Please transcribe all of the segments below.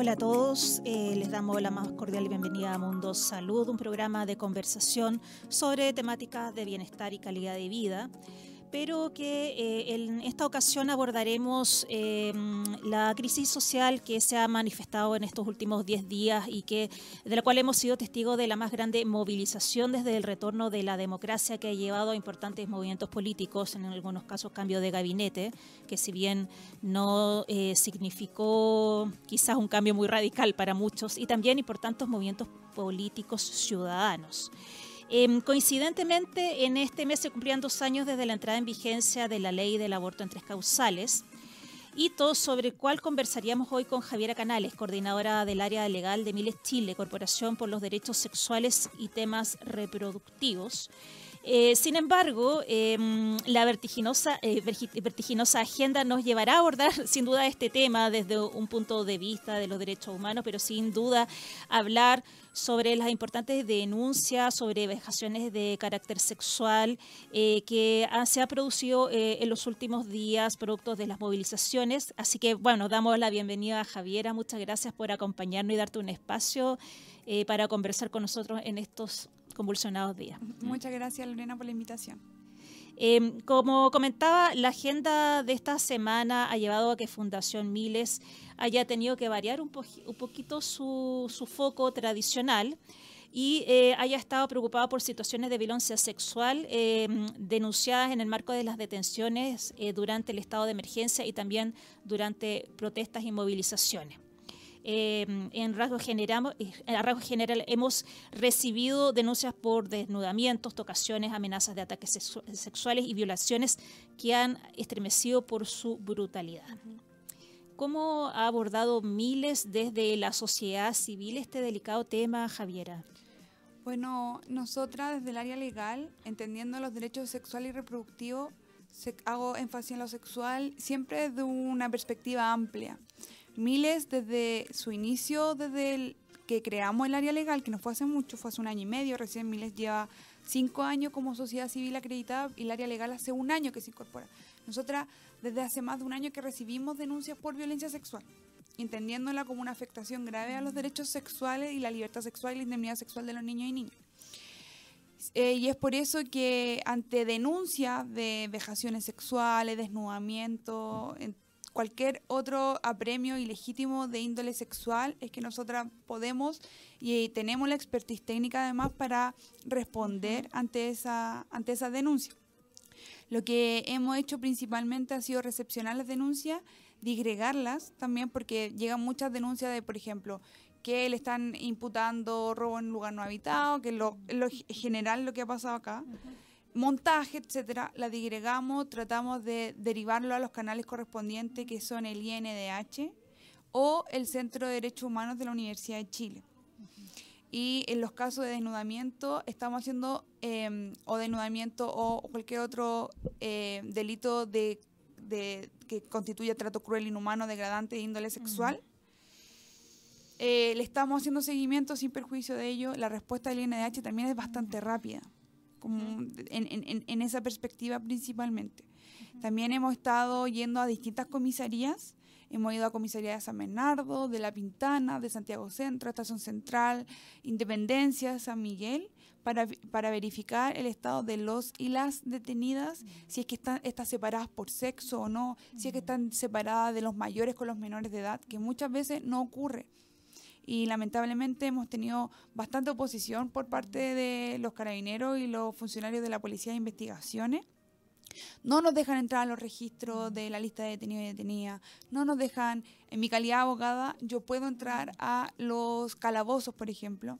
Hola a todos, eh, les damos la más cordial bienvenida a Mundo Salud, un programa de conversación sobre temáticas de bienestar y calidad de vida pero que eh, en esta ocasión abordaremos eh, la crisis social que se ha manifestado en estos últimos 10 días y que de la cual hemos sido testigos de la más grande movilización desde el retorno de la democracia que ha llevado a importantes movimientos políticos, en algunos casos cambio de gabinete, que si bien no eh, significó quizás un cambio muy radical para muchos, y también importantes movimientos políticos ciudadanos. Em, coincidentemente, en este mes se cumplían dos años desde la entrada en vigencia de la ley del aborto en tres causales, hito sobre el cual conversaríamos hoy con Javiera Canales, coordinadora del área legal de Miles Chile, Corporación por los Derechos Sexuales y Temas Reproductivos. Eh, sin embargo, em, la vertiginosa, eh, vertiginosa agenda nos llevará a abordar sin duda este tema desde un punto de vista de los derechos humanos, pero sin duda hablar sobre las importantes denuncias sobre vejaciones de carácter sexual eh, que se ha producido eh, en los últimos días producto de las movilizaciones. Así que, bueno, damos la bienvenida a Javiera. Muchas gracias por acompañarnos y darte un espacio eh, para conversar con nosotros en estos convulsionados días. Muchas gracias, Lorena, por la invitación. Em, como comentaba, la agenda de esta semana ha llevado a que Fundación Miles haya tenido que variar un, poquito su, foco tradicional y eh, haya estado preocupada por situaciones de violencia sexual em, denunciadas en el marco de las detenciones eh, durante el estado de emergencia y también durante protestas y movilizaciones. Em, en rasgo, general, rasgo general hemos recibido denuncias por desnudamientos, tocaciones, amenazas de ataques sexuales y violaciones que han estremecido por su brutalidad. ¿Cómo ha abordado Miles desde la sociedad civil este delicado tema, Javiera? Bueno, nosotras desde el área legal, entendiendo los derechos sexuales y reproductivos, hago énfasis en lo sexual siempre desde una perspectiva amplia. Miles desde su inicio, desde el que creamos el área legal, que no fue hace mucho, fue hace un año y medio, recién Miles lleva cinco años como sociedad civil acreditada y el área legal hace un año que se incorpora. Nosotras desde hace más de un año que recibimos denuncias por violencia sexual, entendiéndola como una afectación grave a los derechos sexuales y la libertad sexual y la indemnidad sexual de los niños y niñas. Eh, y es por eso que ante denuncias de vejaciones sexuales, desnudamiento, cualquier otro apremio ilegítimo de índole sexual, es que nosotras podemos y tenemos la expertise técnica además para responder ante esa, ante esa denuncia. Lo que hemos hecho principalmente ha sido recepcionar las denuncias, digregarlas también, porque llegan muchas denuncias de, por ejemplo, que le están imputando robo en lugar no habitado, que es lo, lo general lo que ha pasado acá. Montaje, etcétera, la digregamos, tratamos de derivarlo a los canales correspondientes que son el INDH o el Centro de Derechos Humanos de la Universidad de Chile. Y en los casos de desnudamiento estamos haciendo em, o desnudamiento o cualquier otro eh, delito de, que constituya trato cruel, inhumano, degradante de índole sexual. Eh, le estamos haciendo seguimiento sin perjuicio de ello. La respuesta del INDH también es bastante rápida, como en, en, esa perspectiva principalmente. También hemos estado yendo a distintas comisarías. Hemos ido a comisaría de San Bernardo, de La Pintana, de Santiago Centro, Estación Central, Independencia, San Miguel, para, para verificar el estado de los y las detenidas, si es que están, están separadas por sexo o no, si es que están separadas de los mayores con los menores de edad, que muchas veces no ocurre y lamentablemente hemos tenido bastante oposición por parte de los carabineros y los funcionarios de la Policía de Investigaciones no nos dejan entrar a los registros de la lista de detenidos y detenidas. No nos dejan, en mi calidad de abogada, yo puedo entrar a los calabozos, por ejemplo.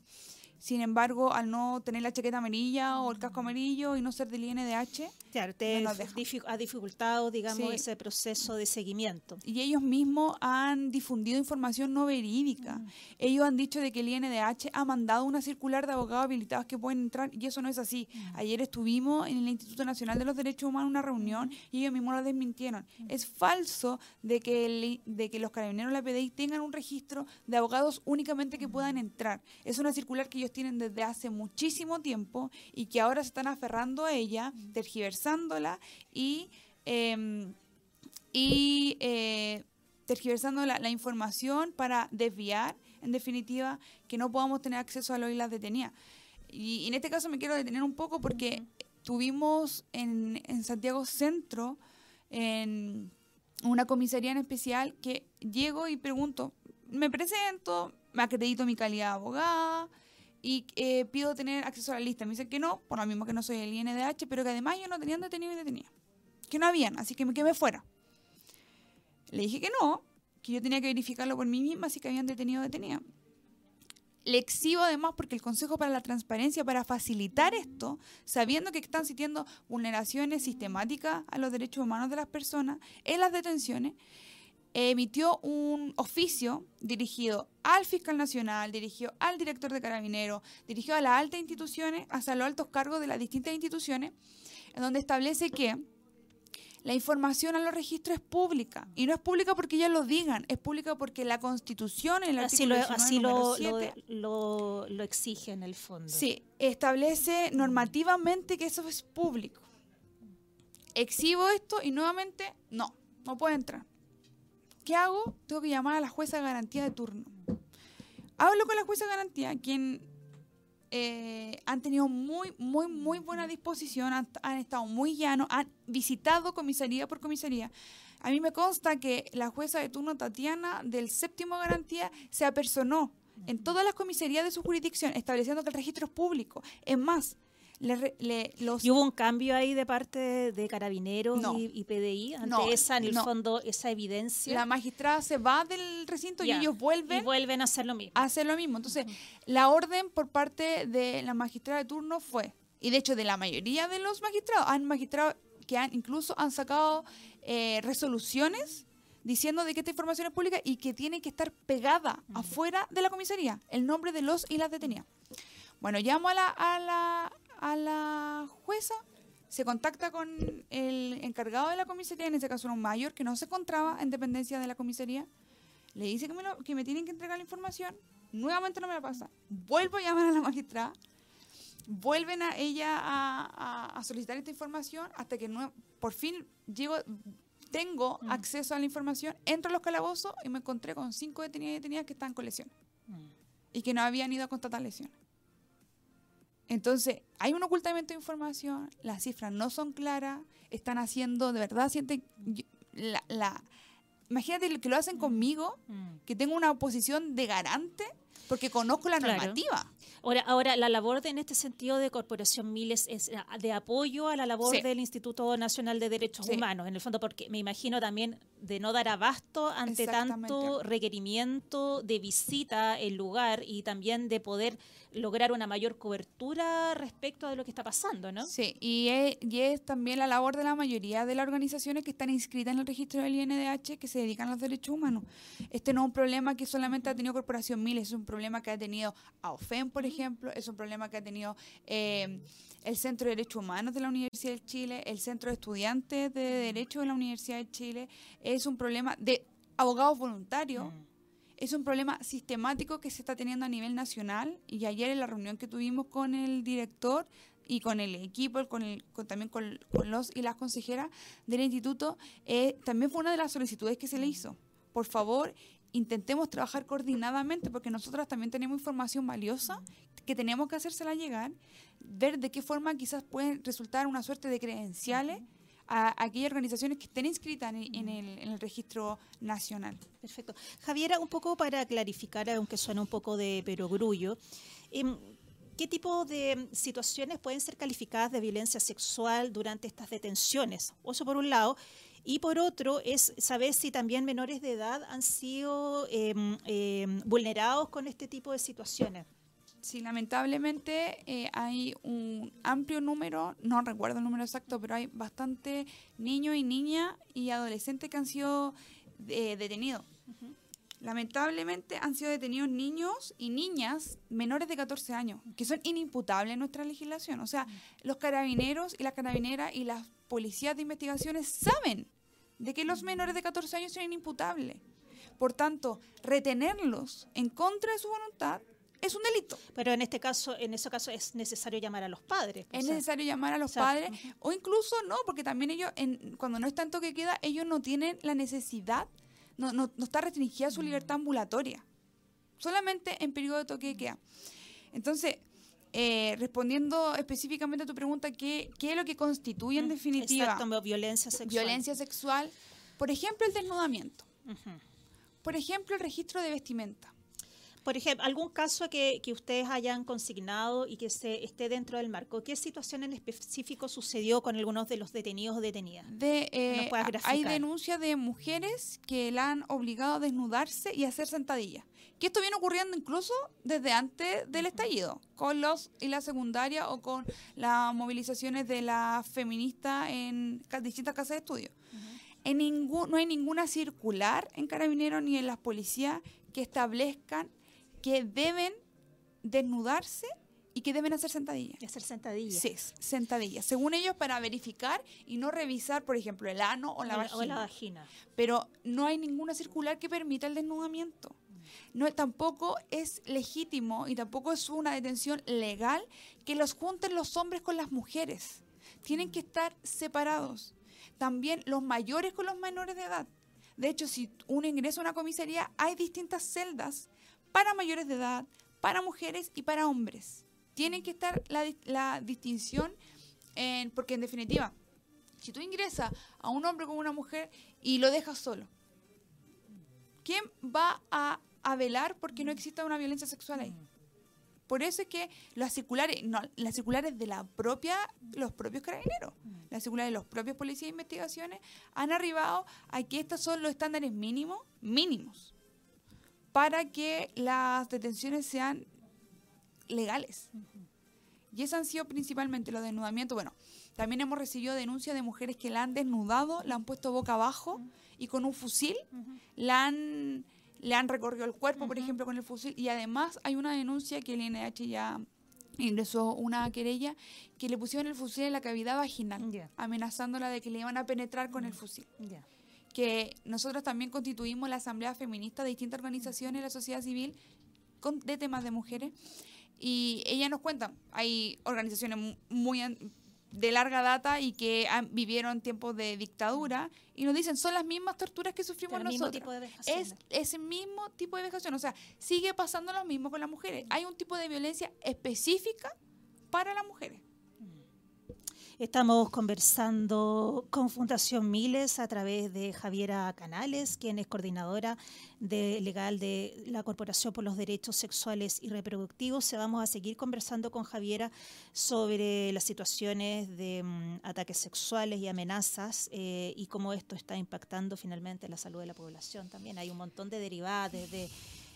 Sin embargo, al no tener la chaqueta amarilla o el casco amarillo y no ser del INDH, claro, te ha dificultado, digamos, ese proceso de seguimiento. Y ellos mismos han difundido información no verídica. Mm. Ellos han dicho de que el INDH ha mandado una circular de abogados habilitados que pueden entrar y eso no es así. Mm. Ayer estuvimos en el Instituto Nacional de los Derechos Humanos en una reunión y ellos mismos lo desmintieron. Mm. Es falso de que, de que los carabineros de la PDI tengan un registro de abogados únicamente que puedan entrar. Es una circular que ellos tienen desde hace muchísimo tiempo y que ahora se están aferrando a ella, tergiversándola y, em, y eh, tergiversando la, la información para desviar, en definitiva, que no podamos tener acceso a los islas detenidas. Y, y en este caso me quiero detener un poco porque tuvimos en, en Santiago Centro, en una comisaría en especial, que llego y pregunto, me presento, me acredito mi calidad de abogada y eh, pido tener acceso a la lista. Me dicen que no, por lo mismo que no soy el INDH, pero que además yo no tenían detenido y detenida. Que no habían, así que me quedé fuera. Le dije que no, que yo tenía que verificarlo por mí misma si que habían detenido detenida. Le exhibo además porque el Consejo para la Transparencia, para facilitar esto, sabiendo que están sintiendo vulneraciones sistemáticas a los derechos humanos de las personas en las detenciones, emitió un oficio dirigido al fiscal nacional, dirigido al director de carabineros, dirigido a las altas instituciones, hasta los altos cargos de las distintas instituciones, en donde establece que la información a los registros es pública. Y no es pública porque ellos lo digan, es pública porque la Constitución, en el así artículo lo, 19, así lo, 7, lo, lo, lo exige en el fondo. Sí, establece normativamente que eso es público. Exhibo esto y nuevamente no, no puede entrar. ¿Qué hago? Tengo que llamar a la jueza de garantía de turno. Hablo con la jueza de garantía, quien eh, han tenido muy, muy, muy buena disposición, han, han estado muy llanos, han visitado comisaría por comisaría. A mí me consta que la jueza de turno Tatiana del séptimo garantía se apersonó en todas las comisarías de su jurisdicción, estableciendo que el registro es público. Es más, le, re- le- los ¿Y hubo un cambio ahí de parte de carabineros No. y, y PDI ante No, esa, en el no. fondo, esa evidencia? la magistrada se va del recinto y ellos vuelven Y vuelven a hacer lo mismo. a hacer lo mismo. Entonces, la orden por parte de la magistrada de turno fue, y de hecho de la mayoría de los magistrados, han magistrados que han incluso han sacado eh, resoluciones diciendo de que esta información es pública y que tiene que estar pegada afuera de la comisaría, el nombre de los y las detenidas. Bueno, llamo a la, a la, a la jueza, se contacta con el encargado de la comisaría, en este caso era un mayor que no se encontraba en dependencia de la comisaría, le dice que me, lo- que me tienen que entregar la información, nuevamente no me la pasa, vuelvo a llamar a la magistrada, vuelven a ella a, a- a solicitar esta información hasta que por fin llego, tengo Mm. acceso a la información, entro a los calabozos y me encontré con cinco detenidas y detenidas que están con lesiones Mm. y que no habían ido a constatar lesiones. Entonces, hay un ocultamiento de información, las cifras no son claras, están haciendo, de verdad, sienten, yo- la, la- imagínate lo que lo hacen conmigo, Mm. que tengo una posición de garante, porque conozco la Claro. normativa. Ahora, ahora, la labor de, en este sentido de Corporación Miles es ah, de apoyo a la labor Sí. del Instituto Nacional de Derechos Sí. Humanos, en el fondo, porque me imagino también de no dar abasto ante tanto requerimiento de visita al lugar y también de poder lograr una mayor cobertura respecto de lo que está pasando, ¿no? Sí, y es, y es también la labor de la mayoría de las organizaciones que están inscritas en el registro del INDH que se dedican a los derechos humanos. Este no es un problema que solamente ha tenido Corporación Miles, es un problema que ha tenido AOFEM, por ejemplo, es un problema que ha tenido eh, el Centro de Derechos Humanos de la Universidad de Chile, el Centro de Estudiantes de Derecho de la Universidad de Chile, es un problema de abogados voluntarios. Mm. Es un problema sistemático que se está teniendo a nivel nacional y ayer en la reunión que tuvimos con el director y con el equipo, con el, con- también con, con los y las consejeras del instituto, eh, también fue una de las solicitudes que se le hizo. Por favor, intentemos trabajar coordinadamente porque nosotras también tenemos información valiosa que tenemos que hacérsela llegar, ver de qué forma quizás pueden resultar una suerte de credenciales a aquellas organizaciones que estén inscritas en, en el, en el registro nacional. Perfecto. Javiera, un poco para clarificar, aunque suena un poco de perogrullo, em, ¿qué tipo de situaciones pueden ser calificadas de violencia sexual durante estas detenciones? O Eso por un lado. Y por otro, es saber si también menores de edad han sido em, vulnerados con este tipo de situaciones. Sí, lamentablemente eh, hay un amplio número, no recuerdo el número exacto, pero hay bastante niños y niñas y adolescentes que han sido eh, detenidos. Lamentablemente han sido detenidos niños y niñas menores de 14 años, que son inimputables en nuestra legislación. O sea, los carabineros y las carabineras y las policías de investigaciones saben de que los menores de 14 años son inimputables. Por tanto, retenerlos en contra de su voluntad es un delito. Pero en este caso, en ese caso es necesario llamar a los padres. o Es sea, necesario llamar a los o sea, padres o incluso no, porque también ellos, en, cuando no está en toque de queda, ellos no tienen la necesidad no, no, no está restringida su libertad ambulatoria. Solamente en periodo de toque de queda. Entonces, eh, respondiendo específicamente a tu pregunta, ¿qué, ¿qué, es lo que constituye en Mm, definitiva Exacto, violencia sexual. violencia sexual? Por ejemplo, el desnudamiento. Por ejemplo, el registro de vestimenta. Por ejemplo, algún caso que, que ustedes hayan consignado y que se esté dentro del marco. ¿Qué situación en específico sucedió con algunos de los detenidos o detenidas? De, eh, ¿Nos puedes hay denuncias de mujeres que la han obligado a desnudarse y a hacer sentadillas. Que esto viene ocurriendo incluso desde antes del estallido, con los y la secundaria o con las movilizaciones de las feministas en distintas casas de estudio. En ningún, no hay ninguna circular en carabineros ni en las policías que establezcan que deben desnudarse y que deben hacer sentadillas. Hacer sentadillas. Sí, sentadillas. Según ellos, para verificar y no revisar, por ejemplo, el ano o la O vagina. o la vagina. Pero no hay ninguna circular que permita el desnudamiento. No, tampoco es legítimo y tampoco es una detención legal que los junten los hombres con las mujeres. Tienen que estar separados. También los mayores con los menores de edad. De hecho, si uno ingresa a una comisaría, hay distintas celdas para mayores de edad, para mujeres y para hombres. Tienen que estar la, di- la distinción, en- porque en definitiva, si tú ingresas a un hombre con una mujer y lo dejas solo, ¿quién va a, a velar porque no exista una violencia sexual ahí? Por eso es que las circulares, no, las circulares de la propia, los propios carabineros, las circulares de los propios policías de investigaciones han arribado a que estos son los estándares mínimos, mínimos, para que las detenciones sean legales. Y esos han sido principalmente los desnudamientos. Bueno, también hemos recibido denuncias de mujeres que la han desnudado, la han puesto boca abajo y con un fusil la han, le han recorrido el cuerpo, por ejemplo, con el fusil. Y además hay una denuncia que el INH ya ingresó una querella que le pusieron el fusil en la cavidad vaginal, amenazándola de que le iban a penetrar con el fusil. Que nosotros también constituimos la Asamblea Feminista de distintas organizaciones de la sociedad civil con- de temas de mujeres. Y ella nos cuenta, hay organizaciones mu- muy de larga data y que han- vivieron tiempos de dictadura y nos dicen, son las mismas torturas que sufrimos nosotros. es ese mismo tipo de vejación, o sea, sigue pasando lo mismo con las mujeres. Hay un tipo de violencia específica para las mujeres. Estamos conversando con Fundación Miles a través de Javiera Canales, quien es coordinadora de legal de la Corporación por los Derechos Sexuales y Reproductivos. Se vamos a seguir conversando con Javiera sobre las situaciones de mm, ataques sexuales y amenazas eh, y cómo esto está impactando finalmente la salud de la población. También hay un montón de derivadas desde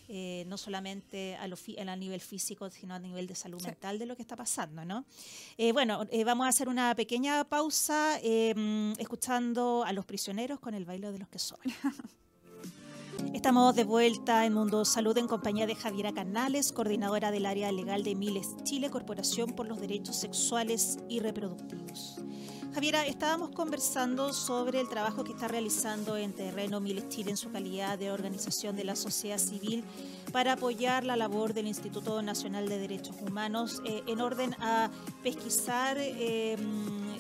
eh, no solamente a, lo fi- a nivel físico, sino a nivel de salud Sí. mental de lo que está pasando, ¿no? Eh, bueno, eh, vamos a hacer una pequeña pausa mm, escuchando a los prisioneros con el baile de los que sobran. Estamos de vuelta en Mundo Salud en compañía de Javiera Canales, coordinadora del área legal de Miles Chile, Corporación por los Derechos Sexuales y Reproductivos. Javiera, estábamos conversando sobre el trabajo que está realizando en terreno Miles Chile en su calidad de organización de la sociedad civil para apoyar la labor del Instituto Nacional de Derechos Humanos eh, en orden a pesquisar eh,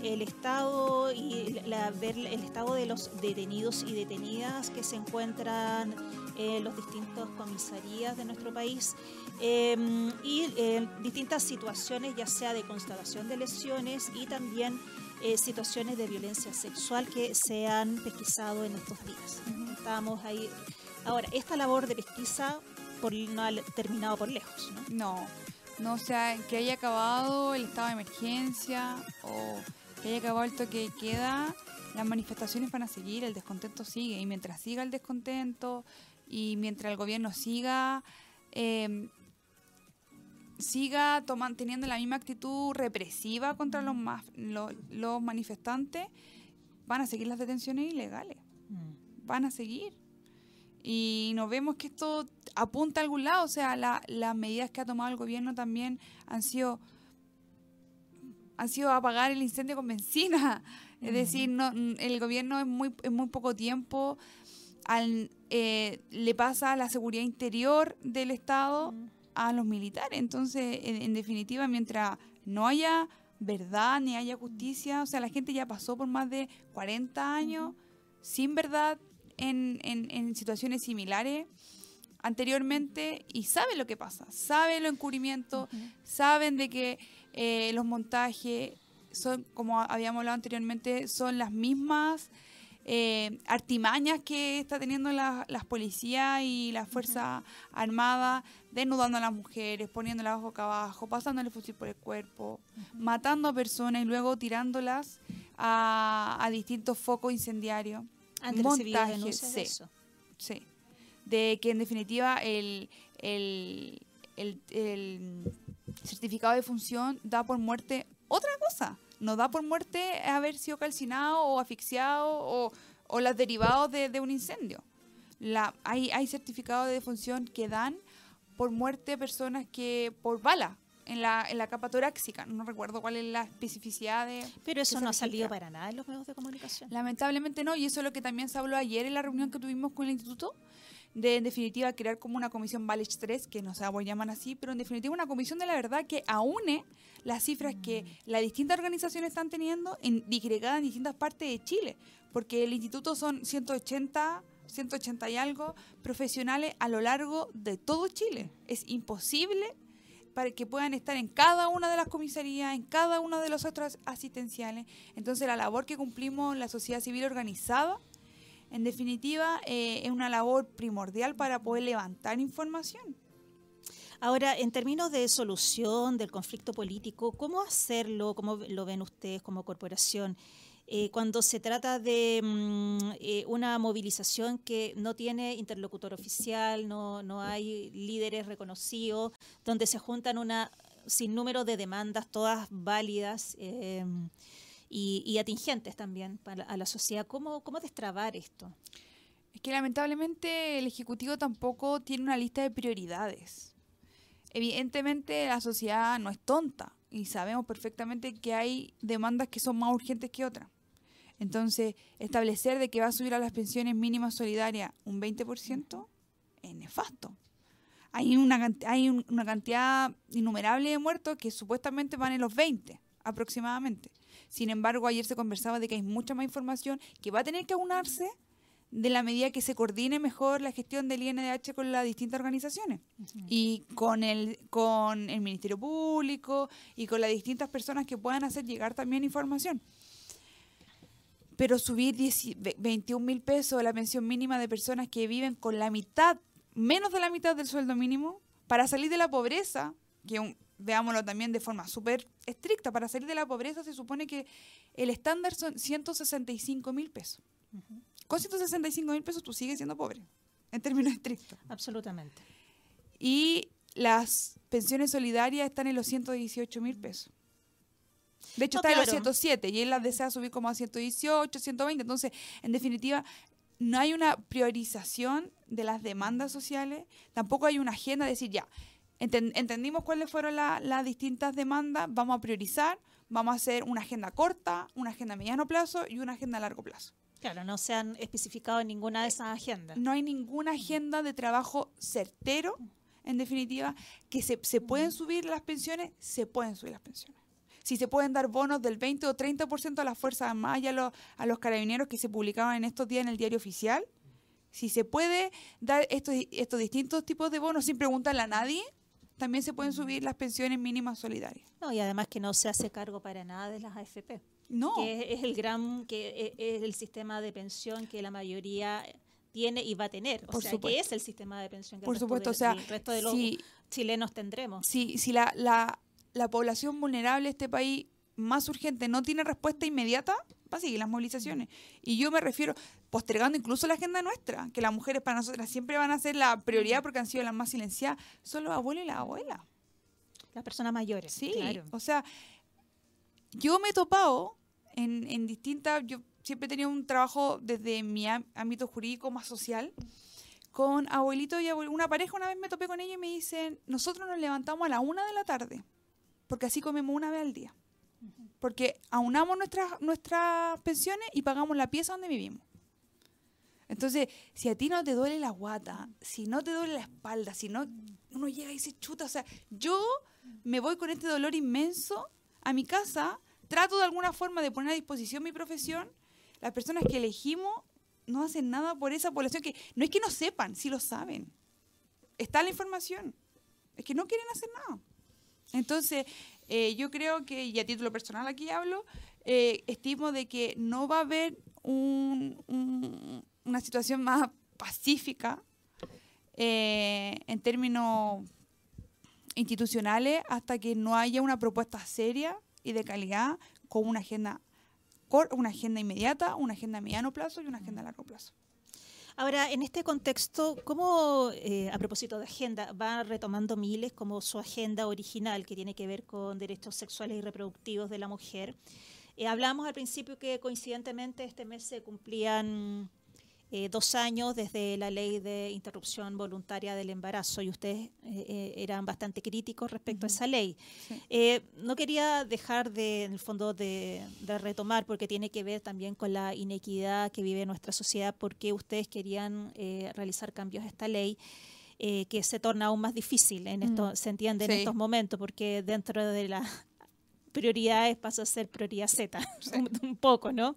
el estado y la- ver el estado de los detenidos y detenidas que se encuentran en los distintos comisarías de nuestro país eh, y eh, distintas situaciones, ya sea de constatación de lesiones y también eh, situaciones de violencia sexual que se han pesquisado en estos días. Estamos ahí. Ahora, esta labor de pesquisa por, no ha terminado por lejos, ¿no? No, no, o sea, que haya acabado el estado de emergencia o que haya acabado el toque de queda, las manifestaciones van a seguir, el descontento sigue. Y mientras siga el descontento y mientras el gobierno siga, eh, siga toman- teniendo la misma actitud represiva contra los, más, los, los manifestantes, van a seguir las detenciones ilegales Mm. van a seguir. Y nos vemos que esto apunta a algún lado, o sea, la- las medidas que ha tomado el gobierno también han sido han sido apagar el incendio con benzina. Es decir, no, el gobierno en muy, en muy poco tiempo al, eh, le pasa la seguridad interior del Estado a los militares. Entonces, en, en definitiva, mientras no haya verdad ni haya justicia, o sea, la gente ya pasó por más de 40 años sin verdad, en, en, en situaciones similares anteriormente y saben lo que pasa, saben los encubrimientos, saben de que eh, los montajes son, como habíamos hablado anteriormente, son las mismas eh, artimañas que está teniendo la, las policías y las fuerzas armadas, desnudando a las mujeres, poniéndolas boca abajo, pasándole fusil por el cuerpo, matando a personas y luego tirándolas a, a distintos focos incendiarios. Antes Montajes, sí, sí, eso. sí. De que en definitiva el, el, el, el certificado de función da por muerte otra cosa. No da por muerte haber sido calcinado o asfixiado o, o los derivados de, de un incendio. La, hay, hay certificados de defunción que dan por muerte personas que por bala en la, en la capa torácica. No recuerdo cuál es la especificidad de... Pero eso no ha salido para nada en los medios de comunicación. Lamentablemente no, y eso es lo que también se habló ayer en la reunión que tuvimos con el instituto, de en definitiva crear como una comisión Valech 3, que no sé cómo llaman así, pero en definitiva una comisión de la verdad que aúne las cifras que las distintas organizaciones están teniendo en, disgregadas en distintas partes de Chile, porque el instituto son 180, 180 y algo profesionales a lo largo de todo Chile. Es imposible para que puedan estar en cada una de las comisarías, en cada uno de los centros asistenciales. Entonces la labor que cumplimos la sociedad civil organizada, en definitiva, eh, es una labor primordial para poder levantar información. Ahora, en términos de solución del conflicto político, ¿cómo hacerlo? ¿Cómo lo ven ustedes como corporación? Eh, cuando se trata de mm, eh, una movilización que no tiene interlocutor oficial, no, no hay líderes reconocidos, donde se juntan una sinnúmero de demandas, todas válidas y, y atingentes también para a la sociedad. ¿Cómo, ¿Cómo destrabar esto? Es que lamentablemente el Ejecutivo tampoco tiene una lista de prioridades. Evidentemente la sociedad no es tonta y sabemos perfectamente que hay demandas que son más urgentes que otras. Entonces, establecer de que va a subir a las pensiones mínimas solidarias un 20% es nefasto. Hay una, hay un- una cantidad innumerable de muertos que supuestamente van en los 20 aproximadamente. Sin embargo, ayer se conversaba de que hay mucha más información que va a tener que aunarse de la medida que se coordine mejor la gestión del INDH con las distintas organizaciones y con el con el Ministerio Público y con las distintas personas que puedan hacer llegar también información. Pero subir 10 ve- 21 mil pesos la pensión mínima de personas que viven con la mitad, menos de la mitad del sueldo mínimo, para salir de la pobreza, que un- veámoslo también de forma súper estricta, para salir de la pobreza se supone que el estándar son 165 mil pesos. Con 165 mil pesos tú sigues siendo pobre, en términos estrictos. Absolutamente. Y las pensiones solidarias están en los 118 mil pesos. De hecho, No, está en los claro. 107 y él las desea subir como a 118, 120. Entonces, en definitiva, no hay una priorización de las demandas sociales, tampoco hay una agenda de decir, ya, enten- entendimos cuáles fueron la- las distintas demandas, vamos a priorizar, vamos a hacer una agenda corta, una agenda a mediano plazo y una agenda a largo plazo. Claro, no se han especificado en ninguna de esas agendas. no hay ninguna agenda de trabajo certero, en definitiva, que se, se pueden subir las pensiones, se pueden subir las pensiones. Si se pueden dar bonos del 20 o 30% a las Fuerzas Armadas y a los, a los carabineros que se publicaban en estos días en el diario oficial, si se puede dar estos, estos distintos tipos de bonos sin preguntarle a nadie, también se pueden subir las pensiones mínimas solidarias. No, y además que no se hace cargo para nada de las AFP, No, que es, es el gran, que e- es el sistema de pensión que la mayoría tiene y va a tener. O Por sea, supuesto. que es el sistema de pensión que por el resto supuesto, de- o sea, el resto de los si, chilenos tendremos. si, si la, la, la población vulnerable de este país más urgente no tiene respuesta inmediata, va a seguir las movilizaciones. Y yo me refiero, postergando incluso la agenda nuestra, que las mujeres para nosotras siempre van a ser la prioridad porque han sido las más silenciadas, son los abuelos y las abuelas. Las personas mayores. Sí, claro. o sea, yo me he topado en, en distintas, yo siempre he tenido un trabajo desde mi ámbito jurídico más social, con abuelitos y abuel- una pareja una vez me topé con ellos y me dicen, nosotros nos levantamos a la una de la tarde, porque así comemos una vez al día, porque aunamos nuestras, nuestras pensiones y pagamos la pieza donde vivimos. Entonces, si a ti no te duele la guata, si no te duele la espalda, si no uno llega y se chuta, o sea, yo me voy con este dolor inmenso a mi casa, trato de alguna forma de poner a disposición mi profesión, las personas que elegimos no hacen nada por esa población que no es que no sepan, sí lo saben. Está la información. Es que no quieren hacer nada. Entonces, eh, yo creo que, y a título personal aquí hablo, eh, estimo de que no va a haber un, una situación más pacífica eh, en términos institucionales hasta que no haya una propuesta seria y de calidad con una agenda una agenda inmediata, una agenda a mediano plazo y una agenda a largo plazo. Ahora, en este contexto, ¿cómo, eh, a propósito de agenda, va retomando Miles como su agenda original que tiene que ver con derechos sexuales y reproductivos de la mujer? Eh, hablamos al principio que coincidentemente este mes se cumplían eh, dos años desde la ley de interrupción voluntaria del embarazo y ustedes eh, eh, eran bastante críticos respecto a esa ley. no quería dejar de, en el fondo de, retomar porque tiene que ver también con la inequidad que vive nuestra sociedad porque ustedes querían realizar cambios a esta ley. que se torna aún más difícil en esto, se entiende en estos momentos, porque dentro de las prioridades pasa a ser prioridad Z, un, poco, ¿no?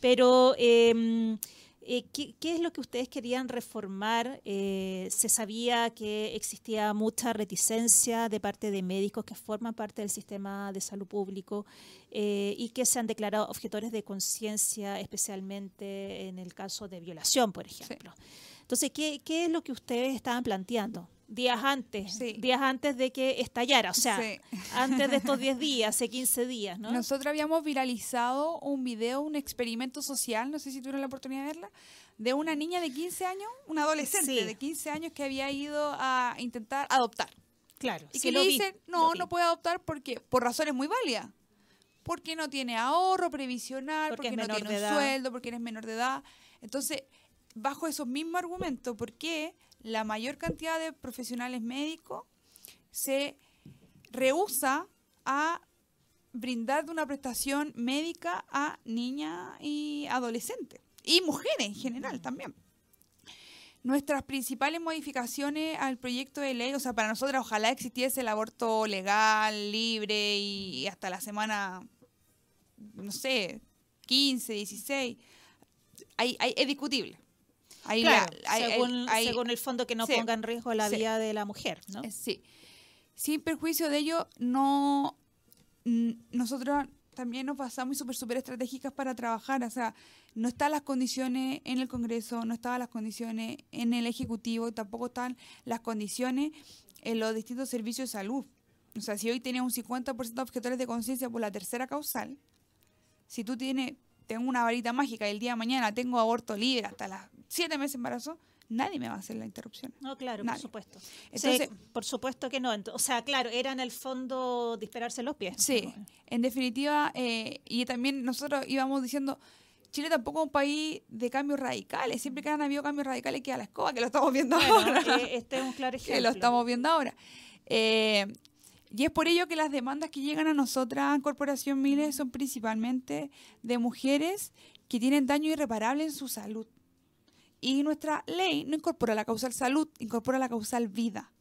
Pero em, eh, ¿qué, es lo que ustedes querían reformar? Eh, se sabía que existía mucha reticencia de parte de médicos que forman parte del sistema de salud público eh, y que se han declarado objetores de conciencia, especialmente en el caso de violación, por ejemplo. Entonces, ¿qué, ¿qué es lo que ustedes estaban planteando? Días antes, días antes de que estallara, o sea, antes de estos 10 días, hace 15 días, ¿no? Nosotros habíamos viralizado un video, un experimento social, no sé si tuvieron la oportunidad de verla, de una niña de 15 años, una adolescente de 15 años que había ido a intentar adoptar. Claro. Y que le dicen, no, no puede adoptar porque por razones muy válidas. Porque no tiene ahorro previsional, porque, no tiene un sueldo, porque eres menor de edad. Entonces, bajo esos mismos argumentos, ¿por qué la mayor cantidad de profesionales médicos se rehúsa a brindar una prestación médica a niñas y adolescentes y mujeres en general también. Nuestras principales modificaciones al proyecto de ley, o sea, para nosotros ojalá existiese el aborto legal, libre y hasta la semana, no sé, 15, 16, es discutible según, el fondo que no ponga en riesgo la vida de la mujer, ¿no? Eh, sí. Sin perjuicio de ello, no nosotros también nos pasamos súper, súper estratégicas para trabajar. O sea, no están las condiciones en el Congreso, no estaban las condiciones en el Ejecutivo, tampoco están las condiciones en los distintos servicios de salud. O sea, si hoy tenía un 50% de objetores de conciencia por la tercera causal, si tú tienes, tengo una varita mágica y el día de mañana tengo aborto libre hasta las siete meses de embarazo, nadie me va a hacer la interrupción. No, claro, por supuesto. Entonces, por supuesto que no. O sea, claro, era en el fondo dispararse los pies. Sí, en definitiva, eh, y también nosotros íbamos diciendo, Chile tampoco es un país de cambios radicales. Siempre que han habido cambios radicales queda la escoba, que lo estamos viendo ahora. Eh, este es un claro ejemplo. Que lo estamos viendo ahora. Eh, y es por ello que las demandas que llegan a nosotras, Corporación Miles, son principalmente de mujeres que tienen daño irreparable en su salud. Y nuestra ley no incorpora la causal salud, incorpora la causal vida.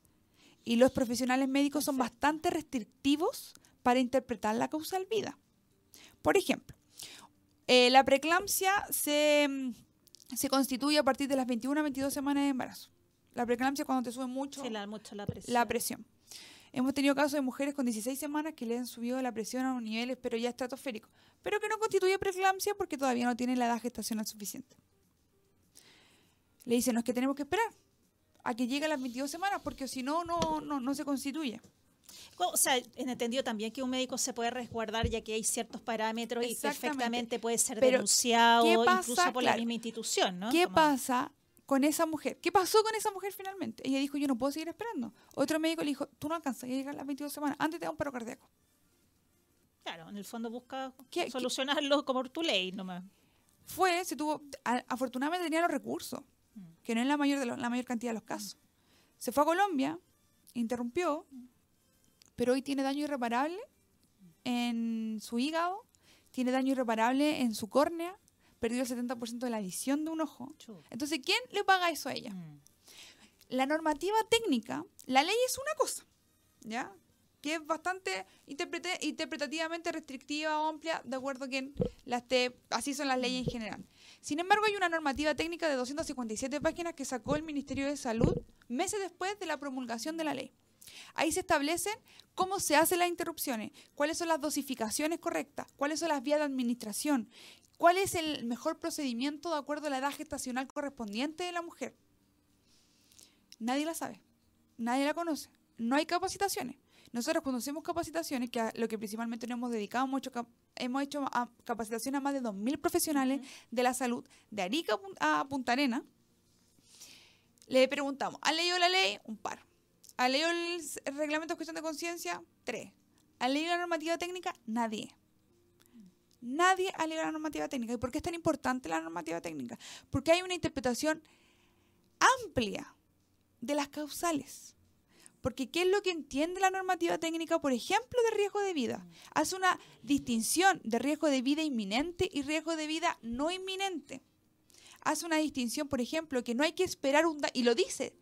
Y los profesionales médicos son bastante restrictivos para interpretar la causal vida. Por ejemplo, eh, la preeclampsia se, mm, se, constituye a partir de las 21 a 22 semanas de embarazo. La preeclampsia cuando te sube mucho, la, mucho la, presión. la presión. Hemos tenido casos de mujeres con 16 semanas que le han subido la presión a un nivel, pero ya estratosférico, pero que no constituye preeclampsia porque todavía no tiene la edad gestacional suficiente le dicen, no es que tenemos que esperar a que llegue a las 22 semanas, porque si no, no, no, se constituye. O sea, entendido también que un médico se puede resguardar ya que hay ciertos parámetros y perfectamente puede ser denunciado incluso por la misma institución, ¿no? ¿Qué pasa con esa mujer? ¿Qué pasó con esa mujer finalmente? Ella dijo, yo no puedo seguir esperando. Otro médico le dijo, tú no alcanzas a llegar a las 22 semanas, antes te da un paro cardíaco. Claro, en el fondo busca solucionarlo como tu ley nomás. Fue, se tuvo, afortunadamente tenía los recursos que no es la mayor, de la mayor cantidad de los casos. Se fue a Colombia, interrumpió, pero hoy tiene daño irreparable en su hígado, tiene daño irreparable en su córnea, perdió el 70% de la visión de un ojo. Entonces, ¿quién le paga eso a ella? Mm. La normativa técnica, la ley es una cosa, ¿ya? que es bastante interpretativamente restrictiva o amplia, de acuerdo a quien la esté, así son las leyes en general. Sin embargo, hay una normativa técnica de 257 páginas que sacó el Ministerio de Salud meses después de la promulgación de la ley. Ahí se establecen cómo se hacen las interrupciones, cuáles son las dosificaciones correctas, cuáles son las vías de administración, cuál es el mejor procedimiento de acuerdo a la edad gestacional correspondiente de la mujer. Nadie la sabe, nadie la conoce, no hay capacitaciones. Nosotros cuando hacemos capacitaciones, que a lo que principalmente nos hemos dedicado mucho, hemos hecho capacitación a más de 2.000 profesionales de la salud, de Arica a Punta Arena, le preguntamos, ¿ha leído la ley? Un par. ¿Ha leído el, reglamento de cuestión de conciencia? Tres. ¿Ha leído la normativa técnica? Nadie. Nadie ha leído la normativa técnica. ¿Y por qué es tan importante la normativa técnica? Porque hay una interpretación amplia de las causales. Porque ¿qué es lo que entiende la normativa técnica, por ejemplo, de riesgo de vida? Hace una distinción de riesgo de vida inminente y riesgo de vida no inminente. Hace una distinción, por ejemplo, que no hay que esperar un daño, y lo dice,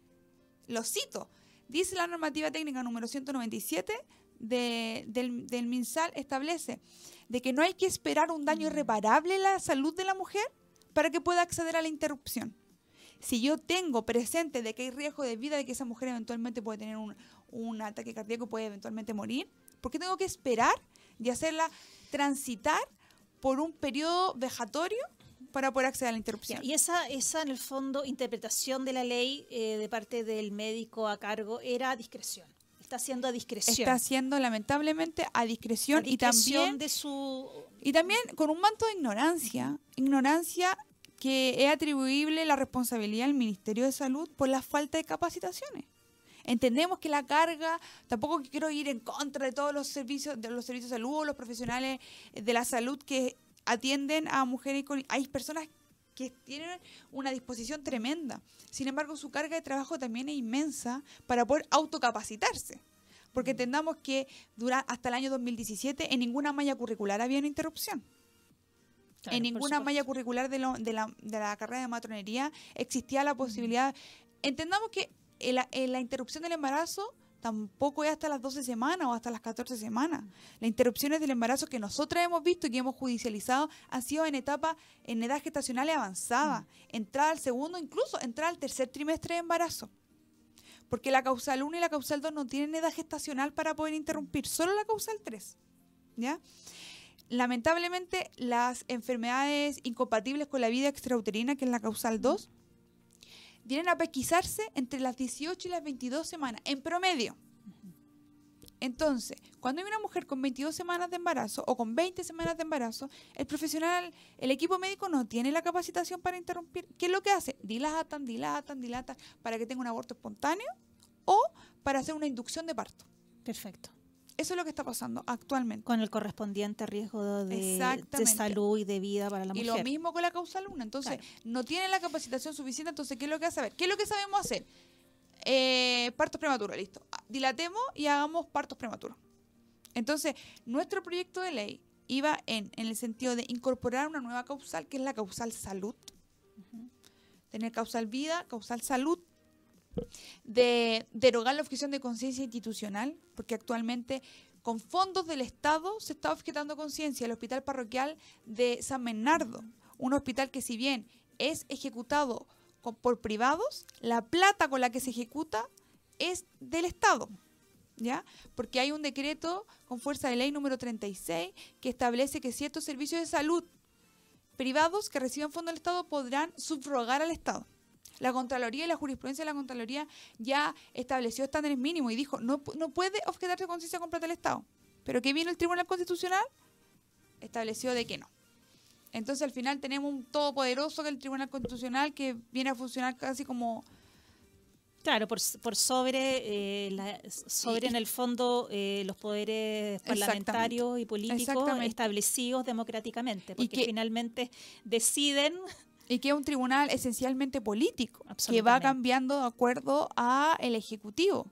lo cito, dice la normativa técnica número 197 del, del MinSal, establece de que no hay que esperar un daño irreparable a la salud de la mujer para que pueda acceder a la interrupción si yo tengo presente de que hay riesgo de vida, de que esa mujer eventualmente puede tener un, ataque cardíaco, puede eventualmente morir, ¿por qué tengo que esperar y hacerla transitar por un periodo vejatorio para poder acceder a la interrupción. Y esa, esa en el fondo, interpretación de la ley eh, de parte del médico a cargo era a discreción. Está haciendo a discreción. Está haciendo lamentablemente a discreción, y también de su y también con un manto de ignorancia, ignorancia que es atribuible la responsabilidad al Ministerio de Salud por la falta de capacitaciones. Entendemos que la carga, tampoco quiero ir en contra de todos los servicios, de los servicios de salud o los profesionales de la salud que atienden a mujeres con... Hay personas que tienen una disposición tremenda. Sin embargo, su carga de trabajo también es inmensa para poder autocapacitarse. Porque entendamos que dura, hasta el año 2017 en ninguna malla curricular había una interrupción en ninguna malla curricular de, la, carrera de matronería existía la posibilidad. Entendamos que la interrupción del embarazo tampoco es hasta las 12 semanas o hasta las 14 semanas. Las interrupciones del embarazo que nosotros hemos visto y que hemos judicializado han sido en etapa, en edad gestacional avanzada, entrada al segundo, incluso entrada al tercer trimestre de embarazo. Porque la causal 1 y la causal 2 no tienen edad gestacional para poder interrumpir, solo la causal 3. ¿Ya? Lamentablemente las enfermedades incompatibles con la vida extrauterina, que es la causal 2, vienen a pesquisarse entre las 18 y las 22 semanas, en promedio. Entonces, cuando hay una mujer con 22 semanas de embarazo o con 20 semanas de embarazo, el profesional, el equipo médico no tiene la capacitación para interrumpir. ¿Qué es lo que hace? Dilatan, dilatan, dilatan para que tenga un aborto espontáneo o para hacer una inducción de parto. Perfecto. Eso es lo que está pasando actualmente. Con el correspondiente riesgo de, salud y de vida para la mujer. Y lo mismo con la causal 1. Entonces, no tiene la capacitación suficiente. Entonces, ¿qué es lo que hace? A ver, ¿qué es lo que sabemos hacer? Eh, partos prematuros, listo. Dilatemos y hagamos partos prematuros. Entonces, nuestro proyecto de ley iba en, en el sentido de incorporar una nueva causal, que es la causal salud. Tener causal vida, causal salud de derogar la objeción de conciencia institucional, porque actualmente con fondos del Estado se está objetando conciencia el Hospital Parroquial de San Bernardo, un hospital que si bien es ejecutado por privados, la plata con la que se ejecuta es del Estado. ¿Ya? Porque hay un decreto con fuerza de ley número 36 que establece que ciertos servicios de salud privados que reciban fondos del Estado podrán subrogar al Estado. La Contraloría y la jurisprudencia de la Contraloría ya estableció estándares mínimos y dijo, no, no puede objetarse conciencia completa del Estado. Pero que vino el Tribunal Constitucional, estableció de que no. Entonces al final tenemos un todopoderoso que el Tribunal Constitucional que viene a funcionar casi como... Claro, por, por sobre, eh, sobre en el fondo eh, los poderes parlamentarios y políticos establecidos democráticamente, porque finalmente deciden y que es un tribunal esencialmente político, que va cambiando de acuerdo a el Ejecutivo.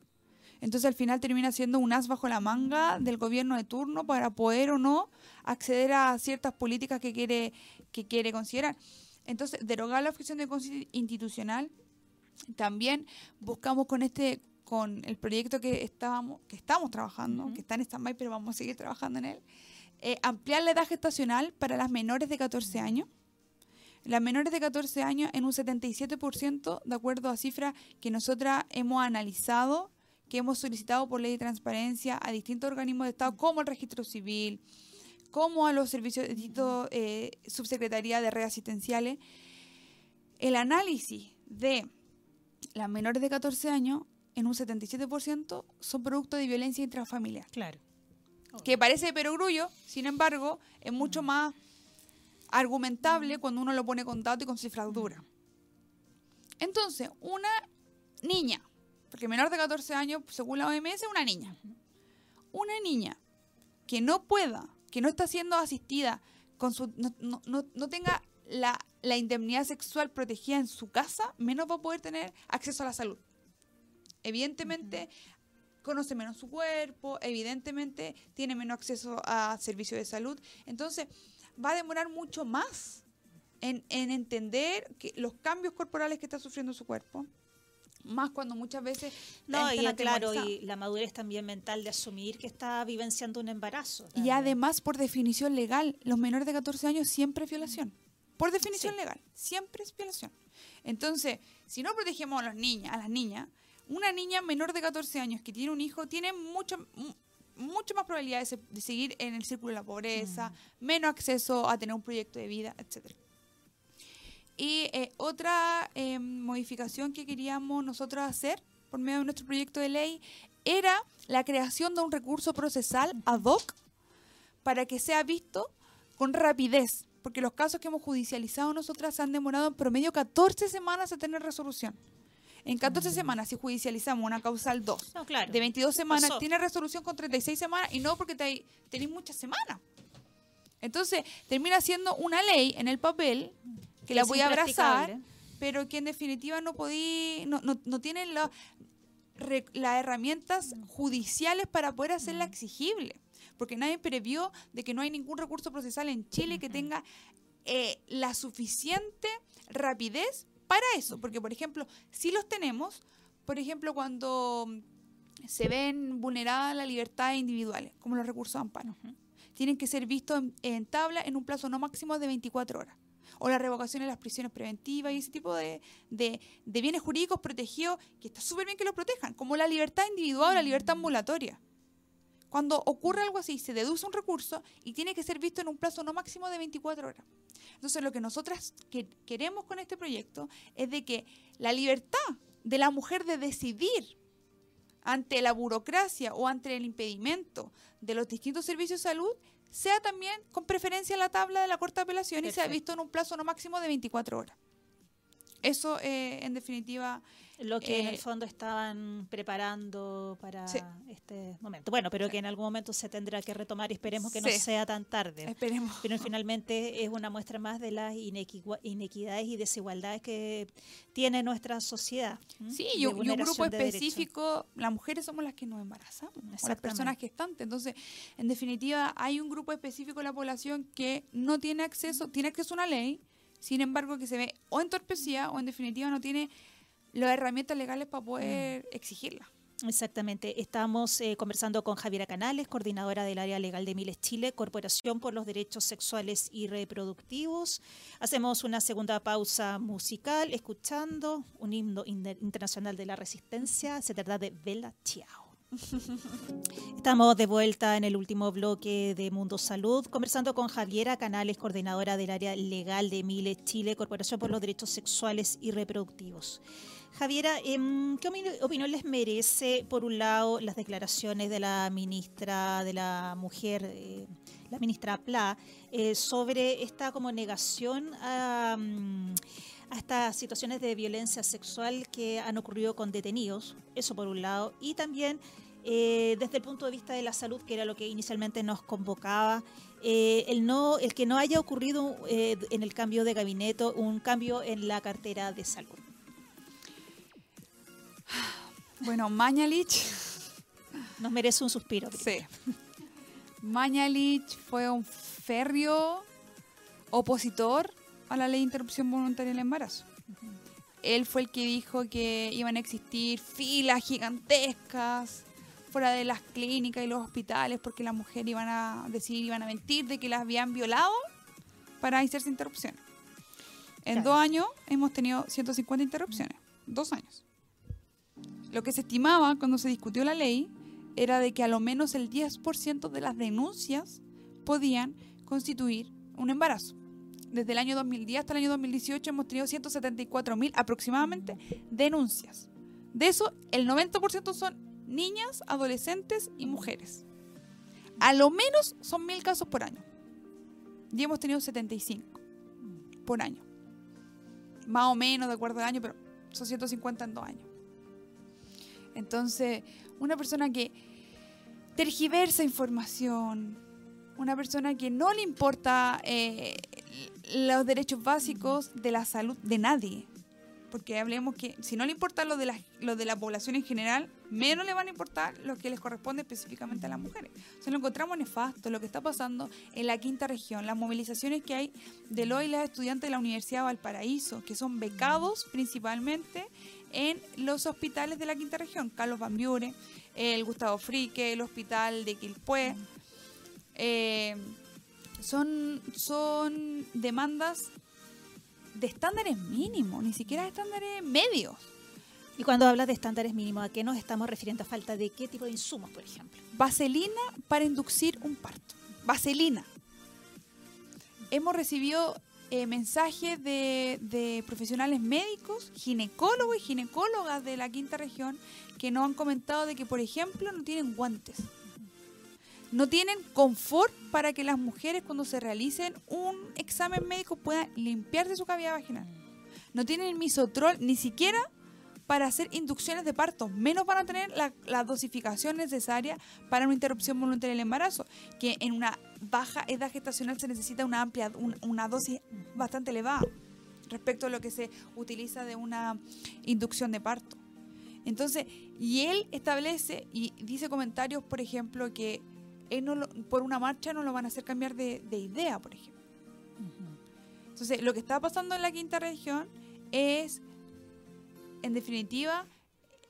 Entonces al final termina siendo un as bajo la manga del gobierno de turno para poder o no acceder a ciertas políticas que quiere, que quiere considerar. Entonces, derogar la objeción de institucional, también buscamos con este con el proyecto que estábamos que estamos trabajando, que está en stand-by, pero vamos a seguir trabajando en él, eh, ampliar la edad gestacional para las menores de 14 años. Las menores de 14 años en un 77%, de acuerdo a cifras que nosotras hemos analizado, que hemos solicitado por ley de transparencia a distintos organismos de Estado, como el registro civil, como a los servicios de distintos eh, subsecretaría de redes asistenciales. El análisis de las menores de 14 años en un 77% son producto de violencia intrafamiliar Claro. que parece perogrullo, sin embargo, es mucho más argumentable cuando uno lo pone con datos y con cifras duras. Entonces, una niña, porque menor de 14 años, según la OMS, es una niña. Una niña que no pueda, que no está siendo asistida, con su, no, no- no- no tenga la, la indemnidad sexual protegida en su casa, menos va a poder tener acceso a la salud. Evidentemente, conoce menos su cuerpo, evidentemente tiene menos acceso a servicios de salud. Entonces, va a demorar mucho más en, en entender que los cambios corporales que está sufriendo su cuerpo, más cuando muchas veces... No, y claro, y la madurez también mental de asumir que está vivenciando un embarazo. Y además, por definición legal, los menores de 14 años siempre es violación. Por definición Sí. legal, siempre es violación. Entonces, si no protegemos a los niñas, a las niñas, una niña menor de 14 años que tiene un hijo tiene mucho, mu- mucho más probabilidades de, de seguir en el círculo de la pobreza, menos acceso a tener un proyecto de vida, etc. Y eh, otra eh, modificación que queríamos nosotros hacer por medio de nuestro proyecto de ley era la creación de un recurso procesal ad hoc para que sea visto con rapidez, porque los casos que hemos judicializado nosotras se han demorado en promedio 14 semanas a tener resolución. En 14 semanas, si judicializamos una causal 2 No, claro. de 22 semanas, Pasó. tiene resolución con 36 semanas y no porque te- tenéis muchas semanas. Entonces, termina siendo una ley en el papel que la voy a abrazar, pero que en definitiva no podí, no, no, no tienen la- re- las herramientas judiciales para poder hacerla exigible. Porque nadie previó de que no hay ningún recurso procesal en Chile que tenga eh, la suficiente rapidez para eso. Porque, por ejemplo, si los tenemos, por ejemplo, cuando se ven vulneradas las libertades individuales, como los recursos de amparo, tienen que ser vistos en, en tabla en un plazo no máximo de 24 horas. O la revocación de las prisiones preventivas y ese tipo de, de- de bienes jurídicos protegidos, que está súper bien que los protejan, como la libertad individual o la libertad ambulatoria. Cuando ocurre algo así, se deduce un recurso y tiene que ser visto en un plazo no máximo de 24 horas. Entonces, lo que nosotras que- queremos con este proyecto es de que la libertad de la mujer de decidir ante la burocracia o ante el impedimento de los distintos servicios de salud sea también con preferencia en la tabla de la Corte de Apelación y sea visto en un plazo no máximo de 24 horas. Eso, eh, en definitiva, Lo que en el Eh, fondo estaban preparando para Sí. este momento. Bueno, pero que en algún momento se tendrá que retomar y esperemos que no sea tan tarde. esperemos. Pero finalmente es una muestra más de las inequidades y desigualdades que tiene nuestra sociedad. Sí, y, un- y un grupo de específico, las mujeres somos las que nos embarazamos, o las personas gestantes. Entonces, en definitiva, hay un grupo específico de la población que no tiene acceso, tiene acceso a una ley, sin embargo, que se ve o entorpecida o en definitiva no tiene las herramientas legales para poder Mm. exigirla. Exactamente. Estamos eh, conversando con Javiera Canales, coordinadora del área legal de Miles Chile, Corporación por los Derechos Sexuales y Reproductivos. Hacemos una segunda pausa musical escuchando un himno internacional de la resistencia. Se trata de Bella Ciao. Estamos de vuelta en el último bloque de Mundo Salud, conversando con Javiera Canales, coordinadora del área legal de Miles Chile, Corporación por los Derechos Sexuales y Reproductivos. Javiera, em, ¿qué opini- opinión les merece, por un lado, las declaraciones de la ministra de la Mujer, eh, la ministra Pla, eh, sobre esta como negación a, mm, a estas situaciones de violencia sexual que han ocurrido con detenidos? Eso por un lado. Y también eh, desde el punto de vista de la salud, que era lo que inicialmente nos convocaba, eh, el, no, el que no haya ocurrido eh, en el cambio de gabinete un cambio en la cartera de salud. Bueno, Mañalich, Nos merece un suspiro. sí. Mañalich fue un férreo opositor a la ley de interrupción voluntaria del embarazo. él fue el que dijo que iban a existir filas gigantescas fuera de las clínicas y los hospitales porque las mujeres iban a decir, iban a mentir de que las habían violado para hacerse interrupciones. En Claro. dos años hemos tenido 150 interrupciones. Dos años. Lo que se estimaba cuando se discutió la ley era de que a lo menos el 10% de las denuncias podían constituir un embarazo. Desde el año 2010 hasta el año 2018 hemos tenido 174.000 aproximadamente denuncias. De eso, el 90% son niñas, adolescentes y mujeres. A lo menos son mil casos por año. Y hemos tenido 75 por año. Más o menos de acuerdo al año, pero son 150 en dos años. Entonces, una persona que tergiversa información, una persona que no le importa eh, los derechos básicos de la salud de nadie. Porque hablemos que si no le importa lo de, la, lo de la población en general, menos le van a importar lo que les corresponde específicamente a las mujeres. O lo encontramos nefasto, lo que está pasando en la quinta región, las movilizaciones que hay de los y las estudiantes de la Universidad de Valparaíso, que son becados principalmente en los hospitales de la quinta región, Carlos Van Buren, el Gustavo Frique, el hospital de Quilpué. Eh, son, son demandas de estándares mínimos, ni siquiera de estándares medios. Y cuando hablas de estándares mínimos, ¿a qué nos estamos refiriendo? ¿A falta de qué tipo de insumos, por ejemplo? Vaselina para inducir un parto. Vaselina. Hemos recibido eh, mensajes de, de profesionales médicos, ginecólogos y ginecólogas de la quinta región que nos han comentado de que, por ejemplo, no tienen guantes. No tienen confort para que las mujeres cuando se realicen un examen médico puedan limpiarse su cavidad vaginal. No tienen misotrol ni siquiera para hacer inducciones de parto, menos van a tener la, la dosificación necesaria para una interrupción voluntaria del embarazo, que en una baja edad gestacional se necesita una amplia, un- una dosis bastante elevada respecto a lo que se utiliza de una inducción de parto. Entonces, y él establece y dice comentarios, por ejemplo, que él no lo- por una marcha no lo van a hacer cambiar de, de idea, por ejemplo. Entonces, lo que está pasando en la quinta región es, en definitiva,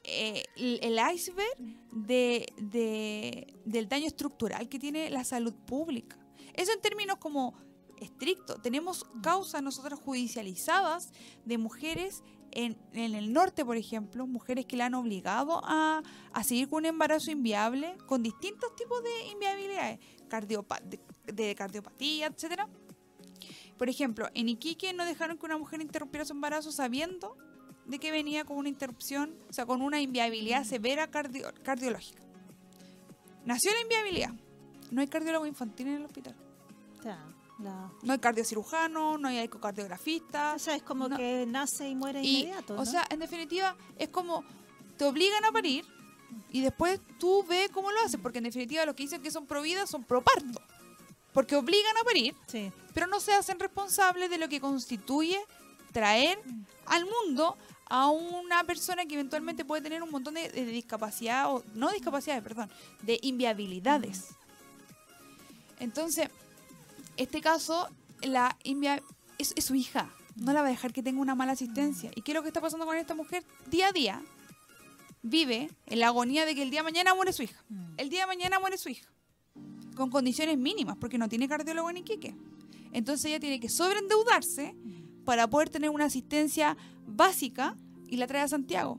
eh, el iceberg de, de- del daño estructural que tiene la salud pública. Eso en términos como estrictos. Tenemos causas nosotras judicializadas de mujeres en, el norte, por ejemplo, mujeres que le han obligado a, seguir con un embarazo inviable, con distintos tipos de inviabilidades, cardiopa- de, de cardiopatía, etcétera. Por ejemplo, en Iquique no dejaron que una mujer interrumpiera su embarazo sabiendo de que venía con una interrupción, o sea, con una inviabilidad severa cardio- cardiológica. Nació la inviabilidad. No hay cardiólogo infantil en el hospital. O No hay cardiocirujano, no hay ecocardiografista. o sea, es como No. que nace y muere Y, inmediato. o ¿no? sea, en definitiva, es como te obligan a parir y después tú ves cómo lo haces, porque en definitiva los que dicen que son pro vida son pro parto. Porque obligan a parir, sí. pero no se hacen responsables de lo que constituye traer al mundo a una persona que eventualmente puede tener un montón de, de discapacidad, o no discapacidades, perdón, de inviabilidades. Entonces, este caso, la invia es, es su hija. No la va a dejar que tenga una mala asistencia. ¿Y qué es lo que está pasando con esta mujer? Día a día vive en la agonía de que el día de mañana muere su hija. Mm. El día de mañana muere su hija. Con condiciones mínimas, porque no tiene cardiólogo en Iquique. Entonces ella tiene que sobreendeudarse para poder tener una asistencia básica y la trae a Santiago.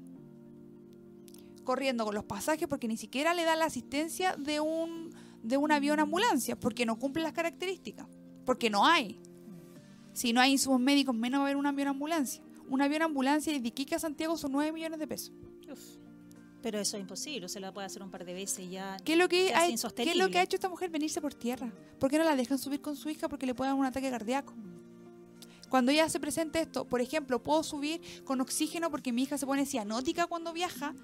Corriendo con los pasajes porque ni siquiera le da la asistencia de un, de un avión ambulancia, porque no cumple las características, porque no hay. Si no hay insumos médicos, menos va a haber un avión ambulancia. Un avión ambulancia de Iquique a Santiago son 9 millones de pesos. Uf. Pero eso es imposible, se la puede hacer un par de veces ya. ¿Qué es lo que, ha, ¿Qué es lo que ha hecho esta mujer? Venirse por tierra. ¿Por qué no la dejan subir con su hija? Porque le puede dar un ataque cardíaco. Cuando ella se presente esto, por ejemplo, puedo subir con oxígeno porque mi hija se pone cianótica cuando viaja,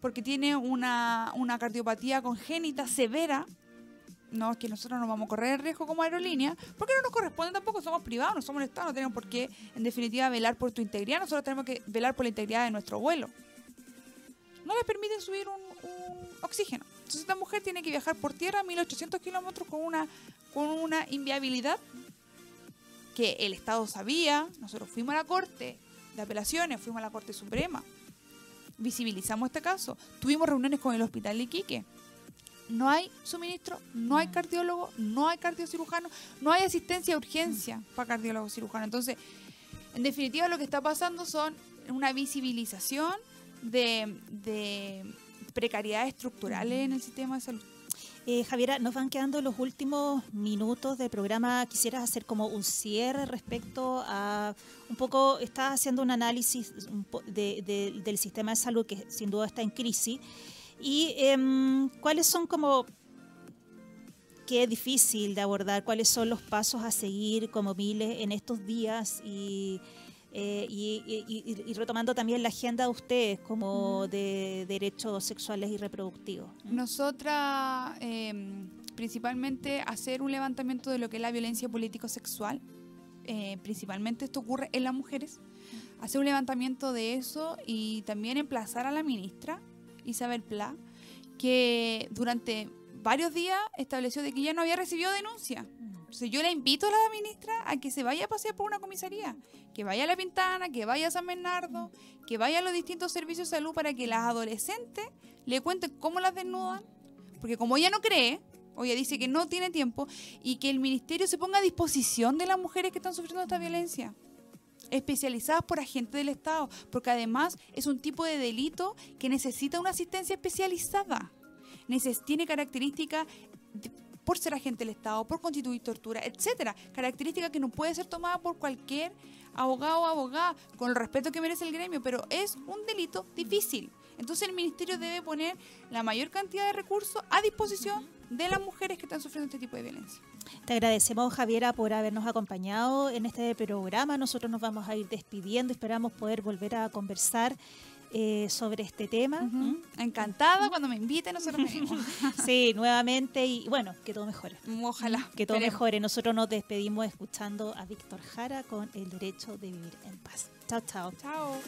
porque tiene una, una cardiopatía congénita severa. No, es que nosotros no vamos a correr el riesgo como aerolínea, porque no nos corresponde tampoco, somos privados, no somos el Estado, no tenemos por qué, en definitiva, velar por tu integridad, nosotros tenemos que velar por la integridad de nuestro vuelo. No le permiten subir un, un oxígeno. Entonces esta mujer tiene que viajar por tierra 1800 kilómetros con una, con una inviabilidad que el Estado sabía, nosotros fuimos a la corte, de apelaciones, fuimos a la Corte Suprema, visibilizamos este caso, tuvimos reuniones con el Hospital de Iquique. No hay suministro, no hay cardiólogo, no hay cardiocirujano, no hay asistencia a urgencia para cardiólogo cirujano. Entonces, en definitiva, lo que está pasando son una visibilización de, de precariedades estructurales en el sistema de salud. Eh, Javiera, nos van quedando los últimos minutos del programa. Quisieras hacer como un cierre respecto a un poco, estás haciendo un análisis del sistema de salud que sin duda está en crisis. ¿Y em, cuáles son como, qué difícil de abordar, cuáles son los pasos a seguir como miles en estos días eh, y, retomando también la agenda de ustedes como de derechos sexuales y reproductivos. Nosotras, em, principalmente, hacer un levantamiento de lo que es la violencia político-sexual. Eh, principalmente esto ocurre en las mujeres. Hacer un levantamiento de eso y también emplazar a la ministra Isabel Pla, que durante varios días estableció de que ya no había recibido denuncia yo la invito a la ministra a que se vaya a pasear por una comisaría, que vaya a La Pintana, que vaya a San Bernardo, que vaya a los distintos servicios de salud para que las adolescentes le cuenten cómo las desnudan, porque como ella no cree, o ella dice que no tiene tiempo, y que el ministerio se ponga a disposición de las mujeres que están sufriendo esta violencia especializadas por agentes del Estado, porque además es un tipo de delito que necesita una asistencia especializada. tiene características por ser agente del Estado, por constituir tortura, etcétera. Característica que no puede ser tomada por cualquier abogado o abogada, con el respeto que merece el gremio, pero es un delito difícil. Entonces el ministerio debe poner la mayor cantidad de recursos a disposición de las mujeres que están sufriendo este tipo de violencia. Te agradecemos, Javiera, por habernos acompañado en este programa. Nosotros nos vamos a ir despidiendo. Esperamos poder volver a conversar eh, sobre este tema. Encantada cuando me inviten, nosotros venimos. sí, nuevamente y bueno, que todo mejore. Ojalá. Que todo mejore. Nosotros nos despedimos escuchando a Víctor Jara con el derecho de vivir en paz. Chao, chao. Chao.